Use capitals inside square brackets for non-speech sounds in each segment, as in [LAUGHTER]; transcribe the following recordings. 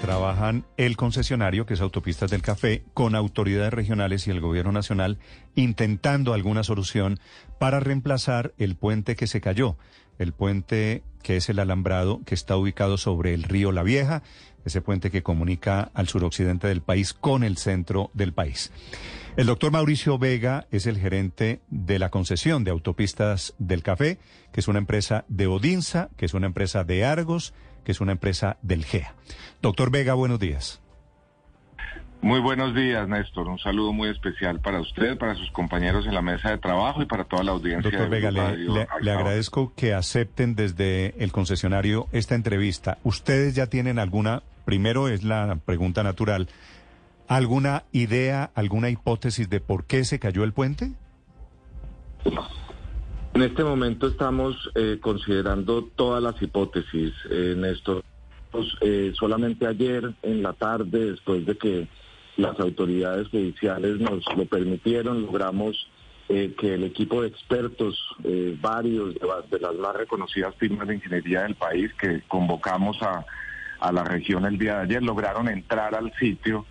trabajan el concesionario, que es Autopistas del Café, con autoridades regionales y el gobierno nacional, intentando alguna solución para reemplazar el puente que se cayó. El puente que es el alambrado que está ubicado sobre el río La Vieja, ese puente que comunica al suroccidente del país con el centro del país. El doctor Mauricio Vega es el gerente de la concesión de autopistas del café, que es una empresa de Odinsa, que es una empresa de Argos, que es una empresa del GEA. Doctor Vega, buenos días. Muy buenos días, Néstor. Un saludo muy especial para usted, para sus compañeros en la mesa de trabajo y para toda la audiencia. Doctor Vega, le, agradezco que acepten desde el concesionario esta entrevista. ¿Ustedes ya tienen alguna, primero es la pregunta natural, alguna idea, alguna hipótesis de por qué se cayó el puente? En este momento estamos eh, considerando todas las hipótesis, eh, Néstor. Eh, solamente ayer en la tarde, después de que las autoridades judiciales nos lo permitieron, logramos eh, que el equipo de expertos, varios de, las más reconocidas firmas de ingeniería del país que convocamos a, a la región el día de ayer, lograron entrar al sitio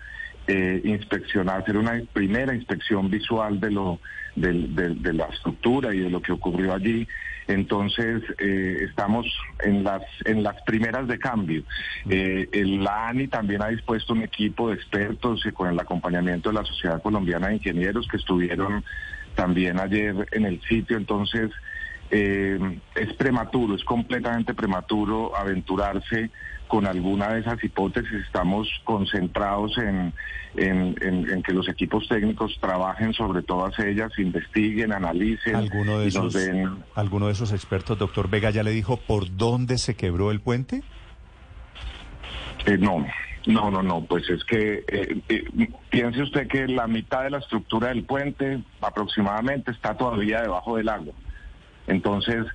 eh, inspeccionar, hacer una primera inspección visual de lo de, la estructura y de lo que ocurrió allí. Entonces eh, estamos en las en las primeras de cambio. Eh, el, la ANI también ha dispuesto un equipo de expertos y con el acompañamiento de la Sociedad Colombiana de Ingenieros que estuvieron también ayer en el sitio. Entonces eh, es prematuro, es completamente prematuro aventurarse con alguna de esas hipótesis. Estamos concentrados en, en, que los equipos técnicos trabajen sobre todas ellas, investiguen, analicen. ¿Alguno de, esos, ¿Alguno de esos expertos, doctor Vega, ya le dijo por dónde se quebró el puente? Eh, no. No, no, no, pues es que eh, eh, piense usted que la mitad de la estructura del puente aproximadamente está todavía debajo del agua. Entonces,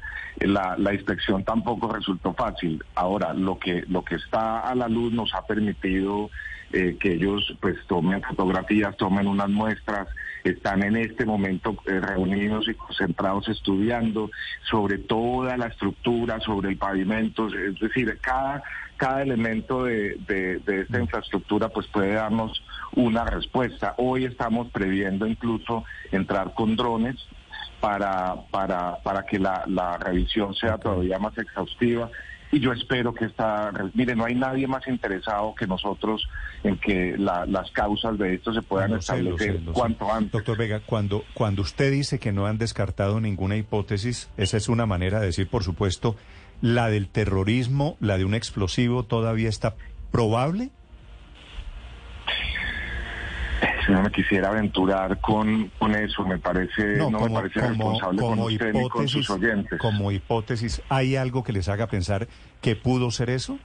la, inspección tampoco resultó fácil. Ahora, lo que, lo que está a la luz nos ha permitido eh, que ellos pues tomen fotografías, tomen unas muestras, están en este momento eh, reunidos y concentrados estudiando sobre toda la estructura, sobre el pavimento, es decir, cada, cada elemento de, de esta infraestructura pues puede darnos una respuesta. Hoy estamos previendo incluso entrar con drones para, para, para que la, la revisión sea todavía más exhaustiva y yo espero que esta, mire, no hay nadie más interesado que nosotros en que las causas de esto se puedan establecer cuanto antes. Doctor Vega, cuando, cuando usted dice que no han descartado ninguna hipótesis, esa es una manera de decir, por supuesto, la del terrorismo, la de un explosivo, ¿todavía está probable? No me quisiera aventurar con, con eso, me parece, no, me parece responsable con usted y con sus oyentes. Como hipótesis, ¿hay algo que les haga pensar que pudo ser eso?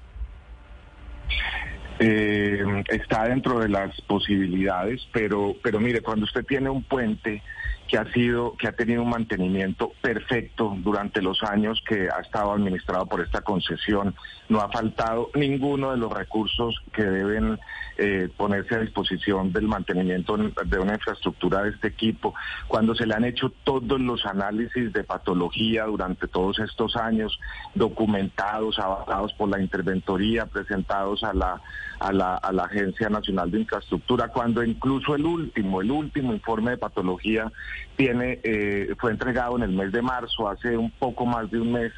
Eh, está dentro de las posibilidades, pero, pero mire, cuando usted tiene un puente que ha sido, que ha tenido un mantenimiento perfecto durante los años que ha estado administrado por esta concesión. No ha faltado ninguno de los recursos que deben eh, ponerse a disposición del mantenimiento de una infraestructura de este equipo. Cuando se le han hecho todos los análisis de patología durante todos estos años, documentados, avalados por la interventoría, presentados a la, a la, a la Agencia Nacional de Infraestructura, cuando incluso el último, el último informe de patología tiene, eh, fue entregado en el mes de marzo, hace un poco más de un mes,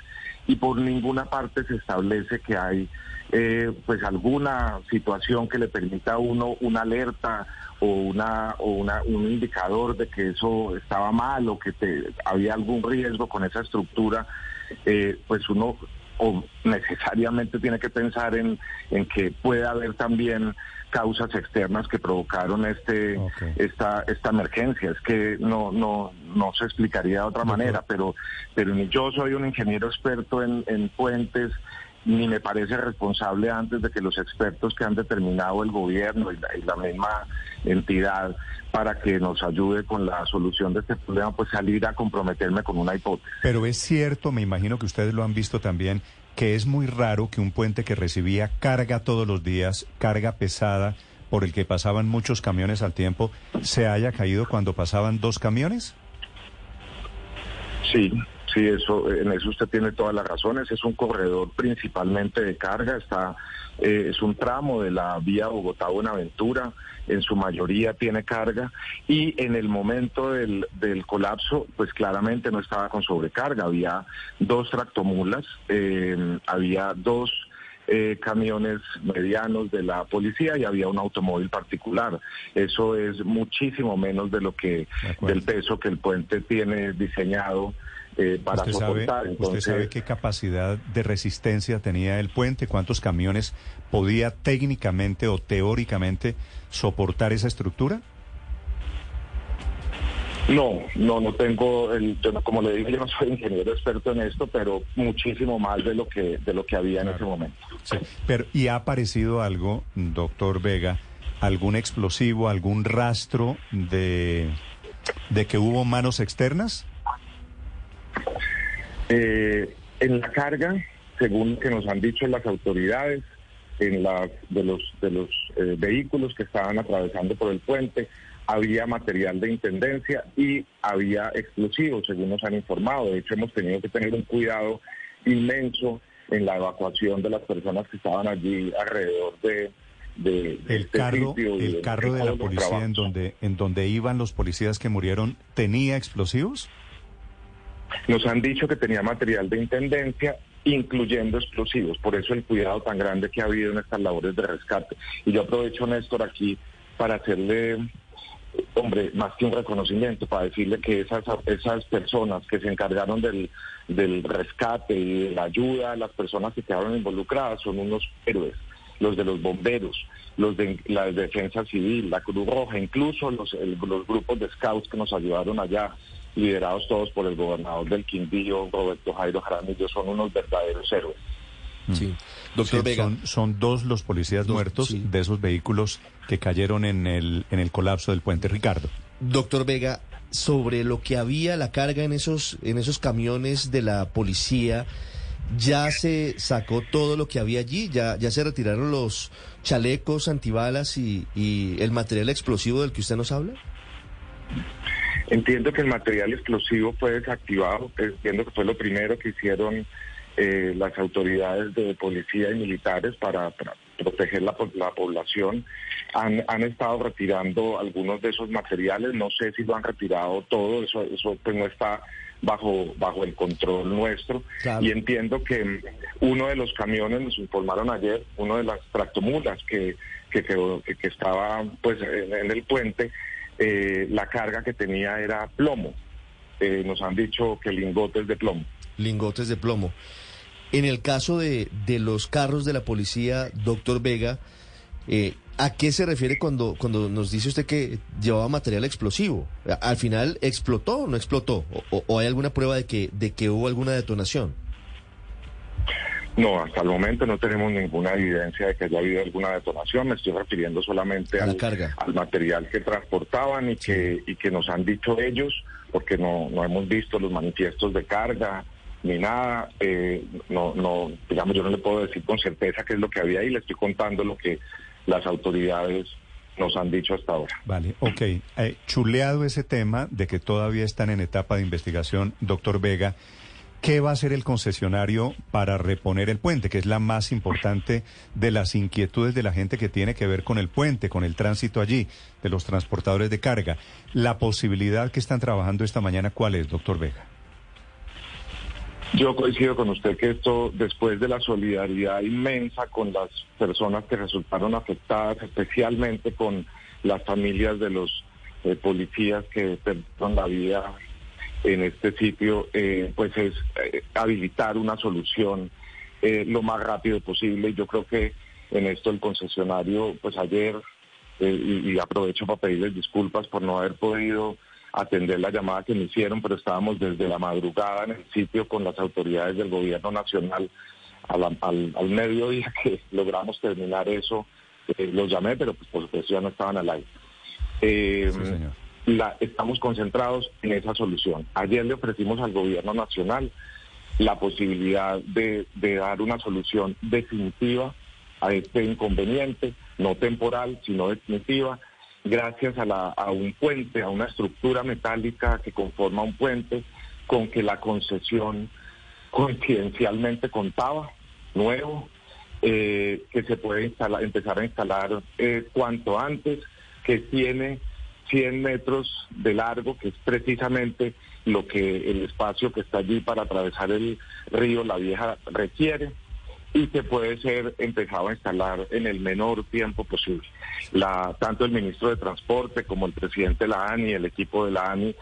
y por ninguna parte se establece que hay eh, pues alguna situación que le permita a uno una alerta o una o una, un indicador de que eso estaba mal o que te, había algún riesgo con esa estructura, eh, pues uno o necesariamente tiene que pensar en, en que puede haber también causas externas que provocaron este esta esta emergencia es que no no no se explicaría de otra manera pero pero ni yo soy un ingeniero experto en, en puentes ni me parece responsable antes de que los expertos que han determinado el gobierno y la, misma entidad para que nos ayude con la solución de este problema, pues salir a comprometerme con una hipótesis. Pero es cierto, me imagino que ustedes lo han visto también, que es muy raro que un puente que recibía carga todos los días, carga pesada, por el que pasaban muchos camiones al tiempo, se haya caído cuando pasaban dos camiones? Sí, Sí, eso, en eso usted tiene todas las razones. Es un corredor principalmente de carga, está, eh, es un tramo de la vía Bogotá-Buenaventura, en su mayoría tiene carga y en el momento del, del colapso, pues claramente no estaba con sobrecarga. Había dos tractomulas, eh, había dos eh, camiones medianos de la policía y había un automóvil particular. Eso es muchísimo menos de lo que del peso que el puente tiene diseñado eh, para ¿Usted soportar. Sabe, ¿Usted sabe qué capacidad de resistencia tenía el puente? ¿Cuántos camiones podía técnicamente o teóricamente soportar esa estructura? No, no, no tengo, el, como le dije, yo no soy ingeniero experto en esto, pero muchísimo más de lo que de lo que había en ese momento. Sí, pero ¿y ha aparecido algo, doctor Vega, algún explosivo, algún rastro de, de que hubo manos externas? Eh, en la carga, según que nos han dicho las autoridades, en las de los de los eh, vehículos que estaban atravesando por el puente, había material de intendencia y había explosivos, según nos han informado. De hecho, hemos tenido que tener un cuidado inmenso en la evacuación de las personas que estaban allí alrededor de, de el este carro, el de- carro de la policía en donde en donde iban los policías que murieron tenía explosivos. Nos han dicho que tenía material de intendencia, incluyendo explosivos. Por eso el cuidado tan grande que ha habido en estas labores de rescate. Y yo aprovecho, Néstor, aquí para hacerle, hombre, más que un reconocimiento, para decirle que esas, esas personas que se encargaron del, del rescate y de la ayuda las personas que quedaron involucradas son unos héroes. Los de los bomberos, los de la defensa civil, la Cruz Roja, incluso los, los grupos de scouts que nos ayudaron allá, liderados todos por el gobernador del Quindío, Roberto Jairo Jaramillo, son unos verdaderos héroes. Sí. Doctor Sí, Vega, son, son dos los policías Dos, muertos sí. de esos vehículos que cayeron en el en el colapso del puente Ricardo. doctor Vega, sobre lo que había la carga en esos, en esos camiones de la policía, ¿ya se sacó todo lo que había allí? ¿Ya, ya se retiraron los chalecos antibalas y, y el material explosivo del que usted nos habla? Entiendo que el material explosivo fue desactivado, entiendo que fue lo primero que hicieron eh, las autoridades de policía y militares para, para proteger la, po- la población. Han, han estado retirando algunos de esos materiales, no sé si lo han retirado todo, eso, eso pues no está bajo, bajo el control nuestro. Claro. Y entiendo que uno de los camiones, nos informaron ayer, uno de las tractomulas que, que, quedó- que, que estaba pues en, en el puente, eh, la carga que tenía era plomo. Eh, nos han dicho que lingotes de plomo. lingotes de plomo. En el caso de, de los carros de la policía, doctor Vega, eh, ¿a qué se refiere cuando, cuando nos dice usted que llevaba material explosivo? ¿Al final explotó o no explotó? ¿O, o- o hay alguna prueba de que, de que hubo alguna detonación? No, hasta el momento no tenemos ninguna evidencia de que haya habido alguna detonación. Me estoy refiriendo solamente A la al, carga. al material que transportaban y que, y que nos han dicho ellos, porque no, no hemos visto los manifiestos de carga ni nada. Eh, no, no, digamos, yo no le puedo decir con certeza qué es lo que había ahí. Le estoy contando lo que las autoridades nos han dicho hasta ahora. Vale, ok. Eh, chuleado ese tema de que todavía están en etapa de investigación, doctor Vega, ¿qué va a hacer el concesionario para reponer el puente? Que es la más importante de las inquietudes de la gente que tiene que ver con el puente, con el tránsito allí, de los transportadores de carga. La posibilidad que están trabajando esta mañana, ¿cuál es, doctor Vega? Yo coincido con usted que esto, después de la solidaridad inmensa con las personas que resultaron afectadas, especialmente con las familias de los eh, policías que perdieron la vida en este sitio, eh, pues es eh, habilitar una solución eh, lo más rápido posible. Yo creo que en esto el concesionario, pues ayer, eh, y, y aprovecho para pedirles disculpas por no haber podido atender la llamada que me hicieron, pero estábamos desde la madrugada en el sitio con las autoridades del gobierno nacional a la- al, al mediodía que [LAUGHS] logramos terminar eso. eh, los llamé, pero pues, por supuesto ya no estaban al aire. Sí, señor. La- estamos concentrados en esa solución. Ayer le ofrecimos al gobierno nacional la posibilidad de, dar una solución definitiva a este inconveniente, no temporal, sino definitiva, gracias a, la, a un puente, a una estructura metálica que conforma un puente con que la concesión coincidencialmente contaba, nuevo, eh, que se puede instalar, empezar a instalar eh, cuanto antes, que tiene 100 metros de largo, que es precisamente lo que el espacio que está allí para atravesar el río La Vieja requiere y que puede ser empezado a instalar en el menor tiempo posible. La, tanto el ministro de Transporte como el presidente de la ANI, el equipo de la ANI,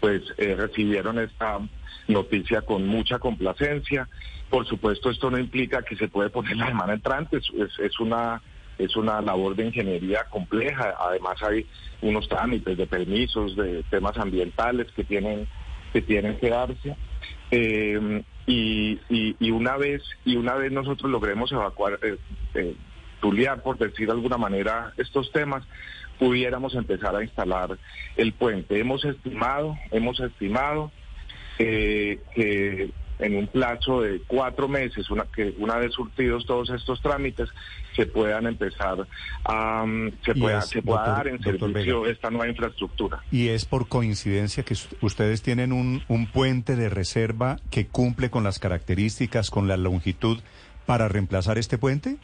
pues eh, recibieron esta noticia con mucha complacencia. Por supuesto, esto no implica que se puede poner la semana entrante, es, es una es una labor de ingeniería compleja. Además hay unos trámites de permisos, de temas ambientales que tienen que tienen que darse. Y, y, una vez y una vez nosotros logremos evacuar, eh, eh, tuliar, por decir de alguna manera, estos temas, pudiéramos empezar a instalar el puente. Hemos estimado, hemos estimado eh, que en un plazo de cuatro meses, una, que una vez surtidos todos estos trámites, se puedan empezar a, mm, se pueda, se pueda dar en servicio esta nueva infraestructura. ¿Y es por coincidencia que ustedes tienen un, un puente de reserva que cumple con las características, con la longitud para reemplazar este puente?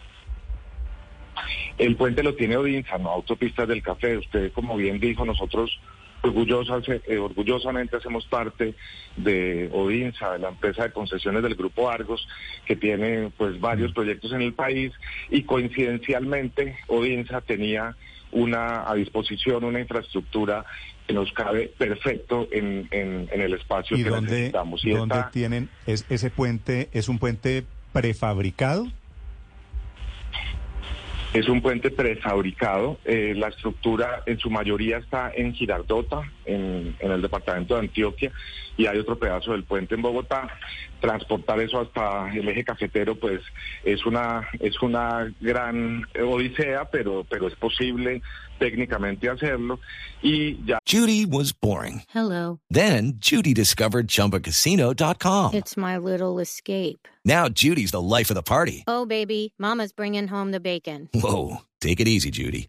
El puente lo tiene Odinza, no Autopistas del Café. Usted, como bien dijo, nosotros eh, orgullosamente hacemos parte de Odinsa, de la empresa de concesiones del Grupo Argos, que tiene pues varios proyectos en el país y coincidencialmente Odinsa tenía una a disposición una infraestructura que nos cabe perfecto en, el espacio que dónde, necesitamos. ¿Y dónde tienen es, ese puente? ¿Es un puente prefabricado? Es un puente prefabricado. Eh, la estructura en su mayoría está en Girardota, en, el departamento de Antioquia, y hay otro pedazo del puente en Bogotá. Transportar eso hasta el eje cafetero, pues es una es una gran odisea, pero pero es posible técnicamente hacerlo. Y ya. Judy was boring. Hello. Then Judy discovered ChumbaCasino.com. It's my little escape. Now Judy's the life of the party. Oh baby, Mama's bringing home the bacon. Whoa, take it easy, Judy.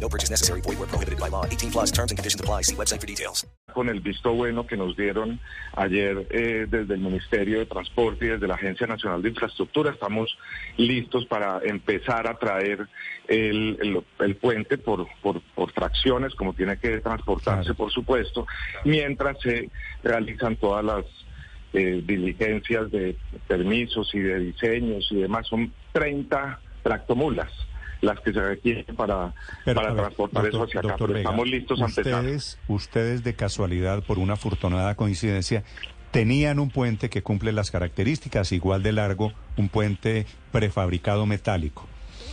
No purchase necessary. Void where prohibited by law. 18 plus terms and conditions apply. See website for details. Con el visto bueno que nos dieron ayer eh, desde el Ministerio de Transporte y desde la Agencia Nacional de Infraestructura, estamos listos para empezar a traer el, el, el puente por, por, por, fracciones, como tiene que transportarse, claro. por supuesto, mientras se realizan todas las eh, diligencias de permisos y de diseños y demás. Son 30 tractomulas las que se requieren para, para transportar eso hacia acá. Pero estamos listos. Ustedes, ustedes de casualidad, por una afortunada coincidencia, tenían un puente que cumple las características igual de largo, un puente prefabricado metálico.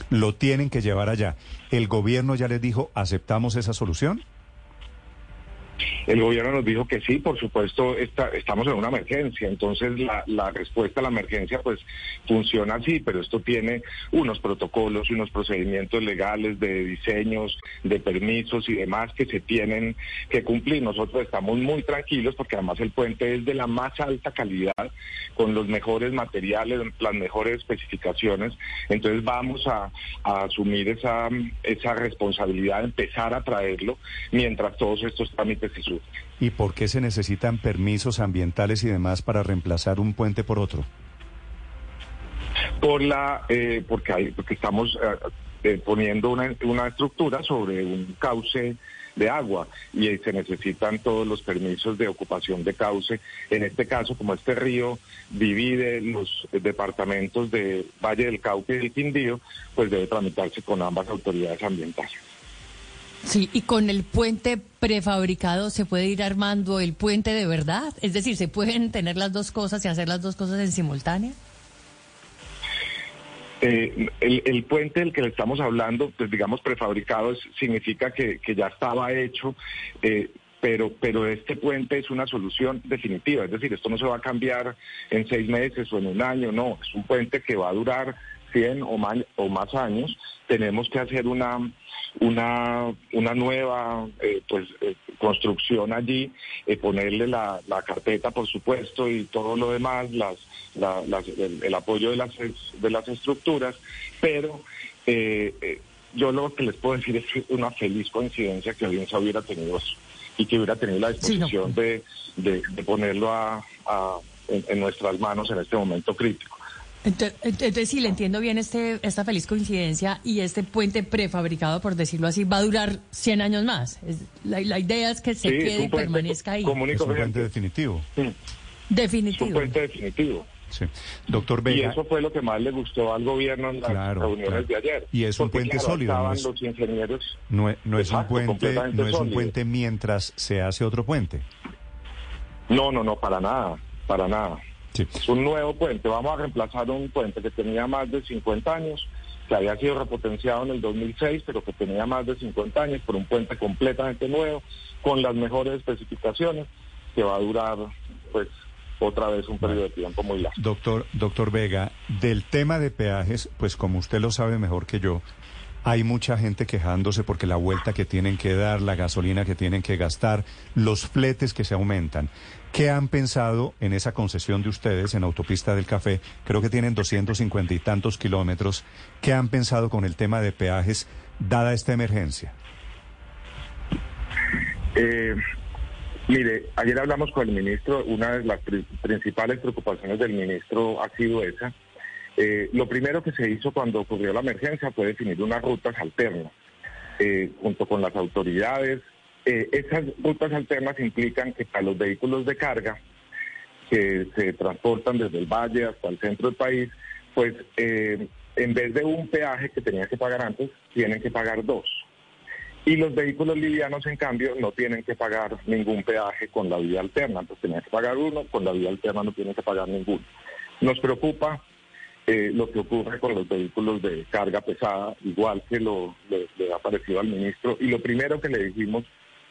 Lo tienen que llevar allá. ¿El gobierno ya les dijo, aceptamos esa solución? El gobierno nos dijo que sí, por supuesto, estamos en una emergencia, entonces la, respuesta a la emergencia pues funciona así, pero esto tiene unos protocolos y unos procedimientos legales de diseños, de permisos y demás que se tienen que cumplir. Nosotros estamos muy tranquilos porque además el puente es de la más alta calidad, con los mejores materiales, las mejores especificaciones, entonces vamos a, asumir esa, esa responsabilidad empezar a traerlo mientras todos estos trámites ¿Y por qué se necesitan permisos ambientales y demás para reemplazar un puente por otro? Por la, eh, porque, hay, porque estamos eh, eh, poniendo una, una estructura sobre un cauce de agua y se necesitan todos los permisos de ocupación de cauce. En este caso, como este río divide los departamentos de Valle del Cauca y del Quindío, pues debe tramitarse con ambas autoridades ambientales. Sí, y con el puente prefabricado se puede ir armando el puente de verdad. Es decir, se pueden tener las dos cosas y hacer las dos cosas en simultánea. Eh, el, puente del que le estamos hablando, pues digamos prefabricado, significa que, ya estaba hecho. Eh, pero, pero este puente es una solución definitiva, es decir, esto no se va a cambiar en seis meses o en un año, no, es un puente que va a durar 100 o más, o más años, tenemos que hacer una, una, una nueva eh, pues, eh, construcción allí, eh, ponerle la, la, carpeta, por supuesto, y todo lo demás, las, las, el, el, apoyo de las, de las estructuras, pero yo lo que les puedo decir es una feliz coincidencia que Alianza hubiera tenido eso y que hubiera tenido la disposición sí, no. de, de, de, ponerlo a, a en, en, nuestras manos en este momento crítico. Entonces, entonces, si le entiendo bien este, esta feliz coincidencia y este puente prefabricado, por decirlo así, va a durar 100 años más. Es, la, la, idea es que se sí, quede y permanezca ahí. Es un puente definitivo. Sí. Definitivo. Es un puente definitivo. Sí. Doctor Vega. Y eso fue lo que más le gustó al gobierno en las claro, reuniones claro. de ayer. Y es un Porque, puente claro, sólido. Estaban No es, los ingenieros. no, es- no es un puente, no es un puente mientras se hace otro puente. No, no, no, para nada, para nada. Sí. Es un nuevo puente. Vamos a reemplazar un puente que tenía más de 50 años, que había sido repotenciado en el 2006, pero que tenía más de 50 años, por un puente completamente nuevo, con las mejores especificaciones, que va a durar, pues, otra vez un periodo de tiempo muy largo. Doctor, doctor Vega, del tema de peajes, pues como usted lo sabe mejor que yo, hay mucha gente quejándose porque la vuelta que tienen que dar, la gasolina que tienen que gastar, los fletes que se aumentan. ¿Qué han pensado en esa concesión de ustedes en Autopista del Café? Creo que tienen 250 y tantos kilómetros. ¿Qué han pensado con el tema de peajes dada esta emergencia? Eh, mire, ayer hablamos con el ministro, una de las pri- principales preocupaciones del ministro ha sido esa. Eh, lo primero que se hizo cuando ocurrió la emergencia fue definir unas rutas alternas, eh, junto con las autoridades. Eh, esas rutas alternas implican que para los vehículos de carga que se transportan desde el valle hasta el centro del país, pues eh, en vez de un peaje que tenían que pagar antes, tienen que pagar dos. Y los vehículos livianos, en cambio, no tienen que pagar ningún peaje con la vía alterna. Pues tenían que pagar uno, con la vía alterna no tienen que pagar ninguno. Nos preocupa eh, lo que ocurre con los vehículos de carga pesada, igual que lo le, ha parecido al ministro. Y lo primero que le dijimos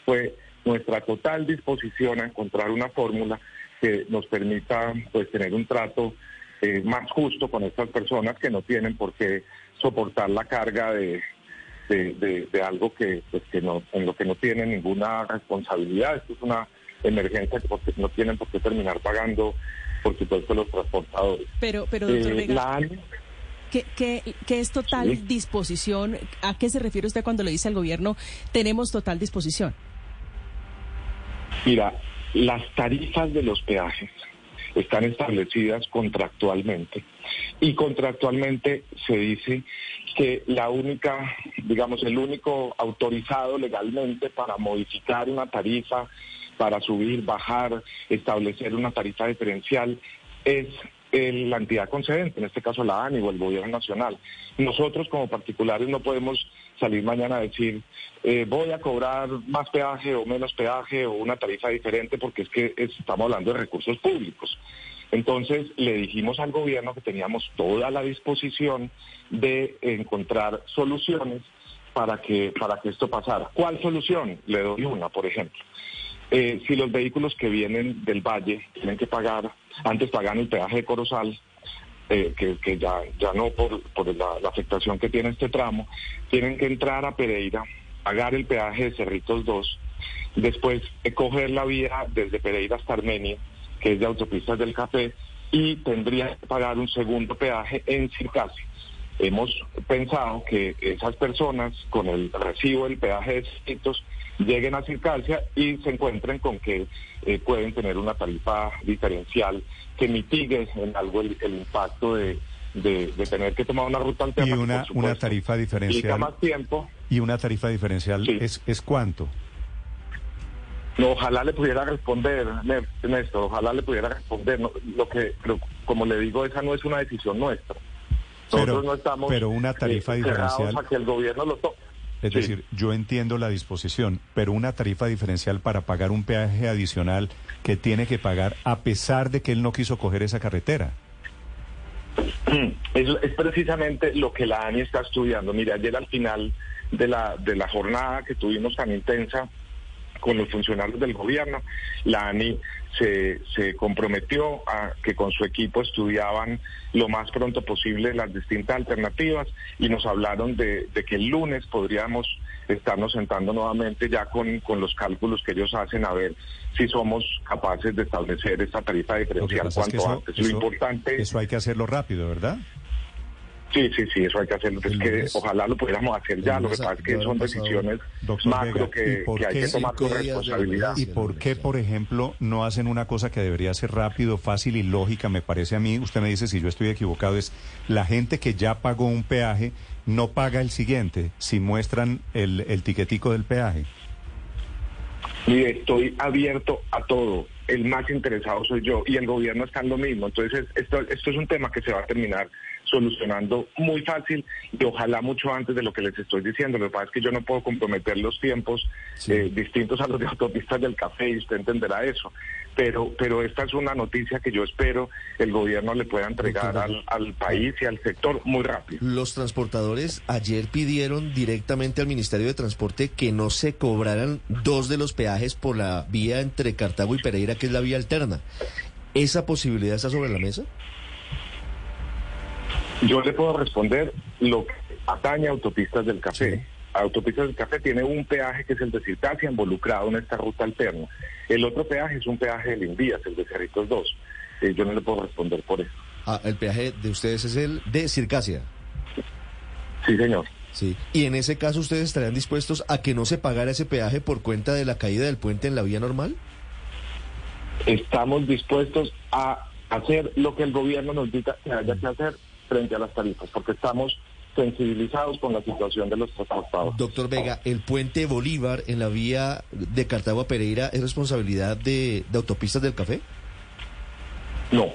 fue nuestra total disposición a encontrar una fórmula que nos permita pues tener un trato eh, más justo con estas personas que no tienen por qué soportar la carga de, de, de- algo que, pues, que no, en lo que no tienen ninguna responsabilidad. Esto es una emergencia que porque no tienen por qué terminar pagando, por supuesto, los transportadores. Pero, pero doctor Eh, Vega, la ¿qué, qué, qué es total Sí. disposición? ¿A qué se refiere usted cuando le dice al gobierno tenemos total disposición? Mira, las tarifas de los peajes están establecidas contractualmente y contractualmente se dice que la única, digamos, el único autorizado legalmente para modificar una tarifa, para subir, bajar, establecer una tarifa diferencial es la entidad concedente, en este caso la ANI o el gobierno nacional. Nosotros como particulares no podemos salir mañana a decir eh, voy a cobrar más peaje o menos peaje o una tarifa diferente porque es que es- estamos hablando de recursos públicos. Entonces le dijimos al gobierno que teníamos toda la disposición de encontrar soluciones para que, para que esto pasara. ¿Cuál solución? Le doy una, por ejemplo. Eh, si los vehículos que vienen del valle tienen que pagar, antes pagan el peaje de Corozal, eh, que, ya, ya no por, por la, afectación que tiene este tramo, tienen que entrar a Pereira, pagar el peaje de Cerritos 2, después eh, coger la vía desde Pereira hasta Armenia, que es de autopistas del café, y tendría que pagar un segundo peaje en Circasi. Hemos pensado que esas personas con el recibo del peaje de Cerritos lleguen a Circasia y se encuentren con que eh, pueden tener una tarifa diferencial que mitigue en algo el, el impacto de, de- de tener que tomar una ruta Y alterna. que, una, tarifa diferencial. más tiempo. Y una tarifa diferencial Sí. es, es cuánto? No, ojalá le pudiera responder, Néstor, ojalá le pudiera responder. No, lo que, pero como le digo, esa no es una decisión nuestra. Nosotros Pero- no estamos pero una tarifa eh, diferencial- a que el gobierno lo tome. Es Sí. decir, yo entiendo la disposición, pero una tarifa diferencial para pagar un peaje adicional que tiene que pagar a pesar de que él no quiso coger esa carretera. Es, es precisamente lo que la ANI está estudiando. Mire, ayer al final de la, de la jornada que tuvimos tan intensa con los funcionarios del gobierno. La ANI se, se comprometió a que con su equipo estudiaban lo más pronto posible las distintas alternativas y nos hablaron de, de que el lunes podríamos estarnos sentando nuevamente ya con, con los cálculos que ellos hacen a ver si somos capaces de establecer esta tarifa diferencial cuanto antes. Lo importante eso hay que hacerlo rápido, ¿verdad? Sí, sí, sí, eso hay que hacerlo. Es que ojalá lo pudiéramos hacer ya. Lo que pasa es que son decisiones macro que, que hay que tomar con responsabilidad. ¿Y por qué, por ejemplo, no hacen una cosa que debería ser rápido, fácil y lógica? Me parece a mí, usted me dice si yo estoy equivocado, es la gente que ya pagó un peaje no paga el siguiente si muestran el, el tiquetico del peaje. Mire, estoy abierto a todo. El más interesado soy yo y el gobierno está en lo mismo. Entonces, esto, esto es un tema que se va a terminar solucionando muy fácil y ojalá mucho antes de lo que les estoy diciendo. Lo que pasa es que yo no puedo comprometer los tiempos eh, distintos a los de autopistas del café y usted entenderá eso. Pero, pero esta es una noticia que yo espero el gobierno le pueda entregar al, al país y al sector muy rápido. Los transportadores ayer pidieron directamente al Ministerio de Transporte que no se cobraran dos de los peajes por la vía entre Cartago y Pereira, que es la vía alterna. ¿Esa posibilidad está sobre la mesa? Yo le puedo responder lo que atañe a Autopistas del Café. Autopistas del Café tiene un peaje que es el de Circasia involucrado en esta ruta alterna. El otro peaje es un peaje del Invías, el de Cerritos 2. Eh, yo no le puedo responder por eso. Ah, el peaje de ustedes es el de Circasia. Sí, señor. Sí. Y en ese caso, ¿ustedes estarían dispuestos a que no se pagara ese peaje por cuenta de la caída del puente en la vía normal? Estamos dispuestos a hacer lo que el gobierno nos diga que haya que hacer frente a las tarifas, porque estamos sensibilizados con la situación de los transportados. Doctor Vega, ¿el puente Bolívar en la vía de Cartago a Pereira es responsabilidad de, de autopistas del café? No.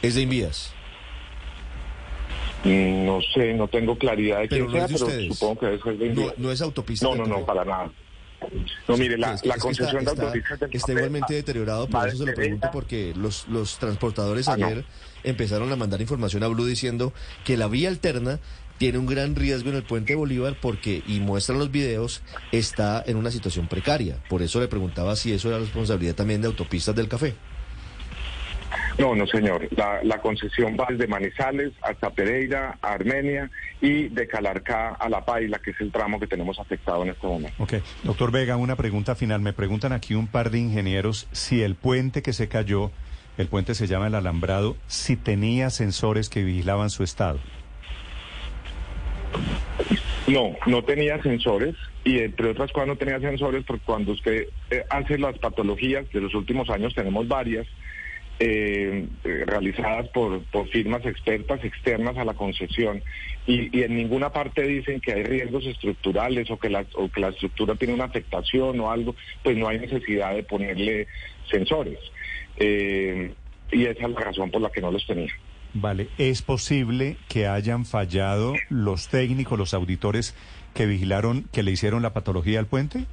¿Es de Invías? Mm, No sé, no tengo claridad de Pero quién no es sea, de pero ustedes. supongo que es el de No, Invías. no es autopista. No, del no, no, café. para nada. No, mire, la, Es que- la es que concesión está, de autopistas del está, está Café igualmente deteriorado, por eso se lo pregunto, porque los, los transportadores Ah, no. Empezaron a mandar información a Blue diciendo que la vía alterna tiene un gran riesgo en el puente de Bolívar porque, y muestran los videos, está en una situación precaria. Por eso le preguntaba si eso era responsabilidad también de autopistas del café. No, no, señor. La, la concesión va desde Manizales hasta Pereira, a Armenia y de Calarcá a La Paila, que es el tramo que tenemos afectado en este momento. Ok, doctor Vega, una pregunta final. Me preguntan aquí un par de ingenieros si el puente que se cayó, el puente se llama el Alambrado, si tenía sensores que vigilaban su estado. No, no tenía sensores y entre otras cosas no tenía sensores porque cuando usted eh, hace las patologías de los últimos años, tenemos varias, eh, eh, realizadas por, firmas expertas externas a la concesión y, y en ninguna parte dicen que hay riesgos estructurales o que, la, o que la estructura tiene una afectación o algo, pues no hay necesidad de ponerle sensores. Eh, y esa es la razón por la que no los tenía. Vale, ¿es posible que hayan fallado los técnicos, los auditores que vigilaron, que le hicieron la patología al puente?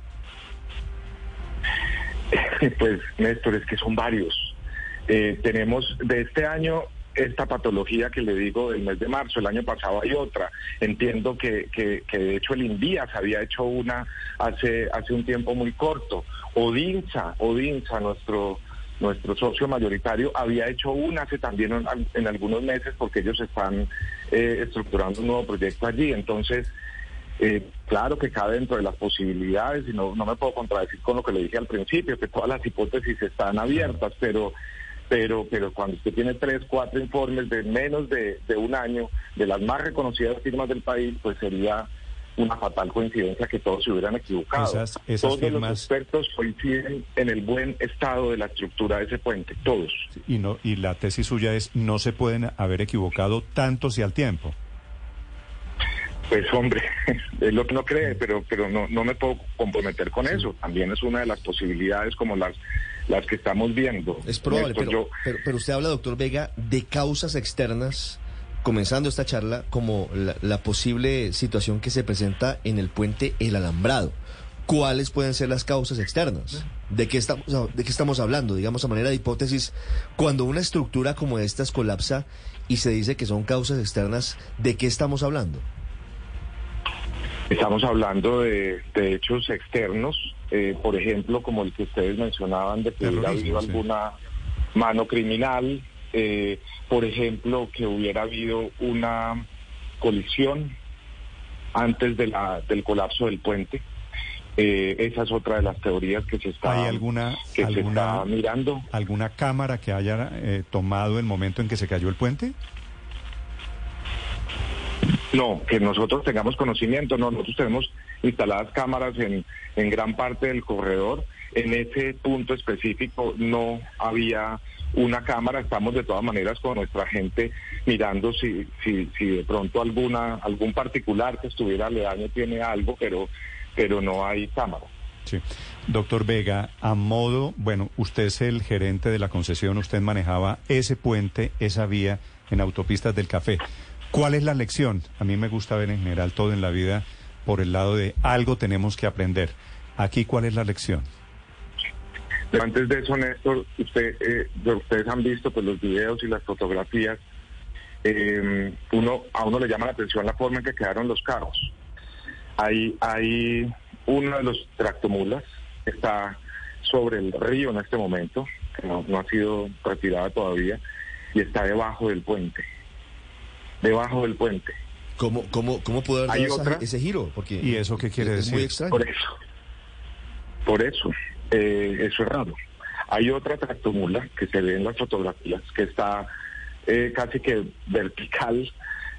[LAUGHS] Pues, Néstor, es que son varios. Eh, tenemos de este año esta patología que le digo del mes de marzo, el año pasado hay otra. Entiendo que, que, que de hecho el Invías había hecho una hace, hace un tiempo muy corto. Odinsa, Odinsa, nuestro nuestro socio mayoritario había hecho una hace también en, en algunos meses porque ellos están eh, estructurando un nuevo proyecto allí. Entonces, eh, claro que cabe dentro de las posibilidades y no, no me puedo contradecir con lo que le dije al principio, que todas las hipótesis están abiertas, pero pero pero cuando usted tiene tres, cuatro informes de menos de, de un año de las más reconocidas firmas del país, pues sería una fatal coincidencia que todos se hubieran equivocado. Esas- esas todos los expertos coinciden en el buen estado de la estructura de ese puente, todos. Y, no, y la tesis suya es, no se pueden haber equivocado tantos y al tiempo. Pues hombre, [LAUGHS] es lo que no cree, pero pero no no me puedo comprometer con eso. También es una de las posibilidades como las las que estamos viendo. Es probable, Néstor, pero, yo- pero, pero usted habla, doctor Vega, de causas externas, comenzando esta charla, como la, la posible situación que se presenta en el puente El Alambrado. ¿Cuáles pueden ser las causas externas? ¿De qué estamos, de qué estamos hablando? Digamos, a manera de hipótesis, cuando una estructura como estas colapsa y se dice que son causas externas, ¿de qué estamos hablando? Estamos hablando de, de hechos externos, eh, por ejemplo, como el que ustedes mencionaban de que hubiera habido sí. alguna mano criminal, eh, por ejemplo, que hubiera habido una colisión antes de la, del colapso del puente. Eh, esa es otra de las teorías que se está, ¿Hay alguna, que se está mirando. alguna cámara que haya eh, tomado el momento en que se cayó el puente? No, que nosotros tengamos conocimiento, no, nosotros tenemos instaladas cámaras en, en gran parte del corredor. En ese punto específico no había una cámara, estamos de todas maneras con nuestra gente mirando si, si, si de pronto alguna, algún particular que estuviera aledaño tiene algo, pero, pero no hay cámara. Sí. Doctor Vega, a modo, bueno, usted es el gerente de la concesión, usted manejaba ese puente, esa vía en autopistas del café. ¿Cuál es la lección? A mí me gusta ver en general todo en la vida por el lado de algo tenemos que aprender. Aquí, ¿cuál es la lección? Antes de eso, Néstor, usted, eh, ustedes han visto pues, los videos y las fotografías. eh, uno, a uno le llama la atención la forma en que quedaron los carros. Hay, hay uno de los tractomulas que está sobre el río en este momento, que no ha sido retirada todavía, y está debajo del puente. Debajo del puente. ¿Cómo, cómo, cómo pudo haber dado esa- ese giro? Porque ¿Y eso qué quiere es decir? muy extraño. Por eso. Por eso. eh, eso es raro. Hay otra tractomula que se ve en las fotografías que está eh, casi que vertical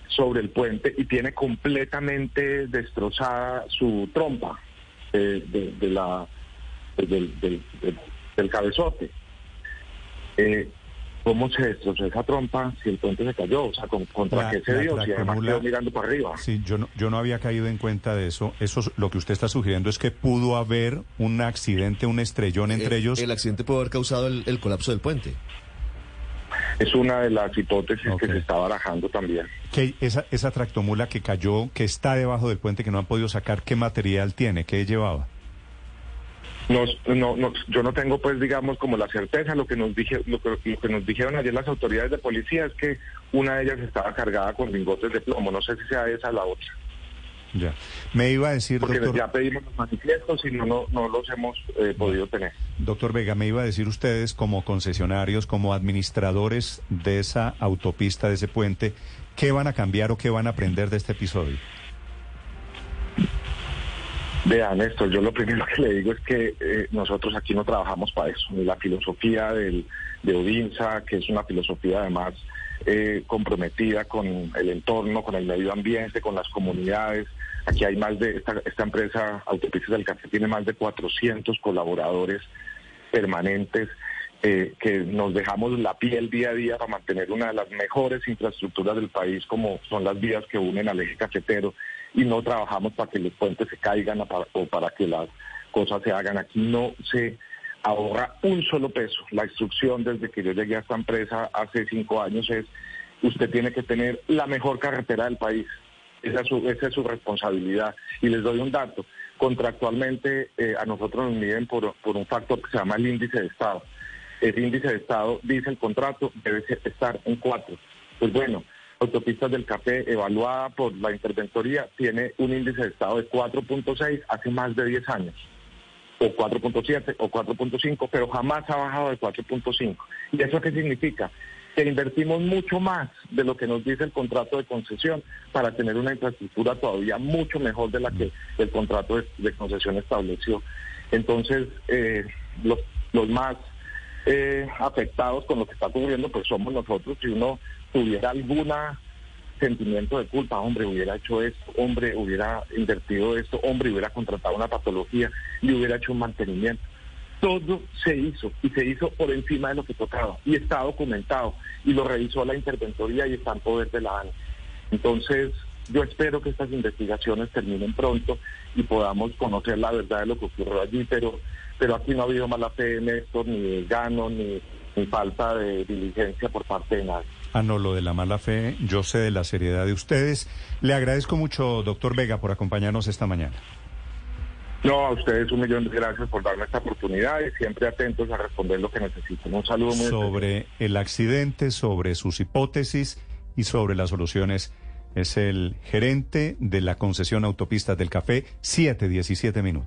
sobre el puente y tiene completamente destrozada su trompa eh, de, de la del cabezote. Eh, ¿Cómo se destrozó esa trompa si el puente se cayó? O sea, ¿con- ¿contra La- qué se dio? Si además quedó mirando para arriba. Sí, yo no, yo no había caído en cuenta de eso. Eso es- lo que usted está sugiriendo es que pudo haber un accidente, un estrellón entre el, ellos. El accidente pudo haber causado el, el colapso del puente. Es una de las hipótesis que se está barajando también. que esa, esa tractomula que cayó, que está debajo del puente, que no han podido sacar, ¿qué material tiene? ¿Qué llevaba? Nos- no, no, yo no tengo, pues, digamos, como la certeza. Lo que nos dije, lo que, lo que nos dijeron ayer las autoridades de policía es que una de ellas estaba cargada con lingotes de plomo. No sé si sea esa la otra, Ya. Me iba a decir, porque doctor, ya pedimos los manifiestos y no, no, no los hemos eh, podido tener. doctor Vega, me iba a decir ustedes como concesionarios, como administradores de esa autopista, de ese puente, ¿qué van a cambiar o qué van a aprender de este episodio? Vean esto, yo lo primero que le digo es que eh, nosotros aquí no trabajamos para eso. La filosofía del, de Odinsa, que es una filosofía además eh, comprometida con el entorno, con el medio ambiente, con las comunidades. Aquí hay más de, esta, esta empresa Autopistas del Café tiene más de 400 colaboradores permanentes eh, que nos dejamos la piel día a día para mantener una de las mejores infraestructuras del país como son las vías que unen al eje cafetero y no trabajamos para que los puentes se caigan o para, que las cosas se hagan. Aquí no se ahorra un solo peso. La instrucción desde que yo llegué a esta empresa hace cinco años es usted tiene que tener la mejor carretera del país. Esa es su, esa es su responsabilidad. Y les doy un dato. Contractualmente eh, a nosotros nos miden por, por un factor que se llama el índice de Estado. El índice de Estado, dice el contrato, debe estar en cuatro. Pues bueno, Autopistas del Café, evaluada por la interventoría, tiene un índice de Estado de 4.6 hace más de 10 años o 4.7 o 4.5, pero jamás ha bajado de 4.5. ¿Y eso qué significa? Que invertimos mucho más de lo que nos dice el contrato de concesión para tener una infraestructura todavía mucho mejor de la que el contrato de, concesión estableció. Entonces, eh, los, los más eh, afectados con lo que está ocurriendo, pues somos nosotros. Si uno tuviera alguna sentimiento de culpa, hombre, hubiera hecho esto, hombre, hubiera invertido esto, hombre, hubiera contratado una patología y hubiera hecho un mantenimiento. Todo se hizo y se hizo por encima de lo que tocaba y está documentado y lo revisó la interventoría y está en poder de la ANE. Entonces, yo espero que estas investigaciones terminen pronto y podamos conocer la verdad de lo que ocurrió allí, pero, pero aquí no ha habido mala fe, Néstor, ni gano, ni, ni falta de diligencia por parte de nadie. Ah, no, lo de la mala fe, yo sé de la seriedad de ustedes. Le agradezco mucho, doctor Vega, por acompañarnos esta mañana. No, a ustedes un millón de gracias por darme esta oportunidad y siempre atentos a responder lo que necesiten. Un saludo muy especial. sobre el accidente, sobre sus hipótesis y sobre las soluciones Es el gerente de la concesión Autopistas del Café, 717 minutos.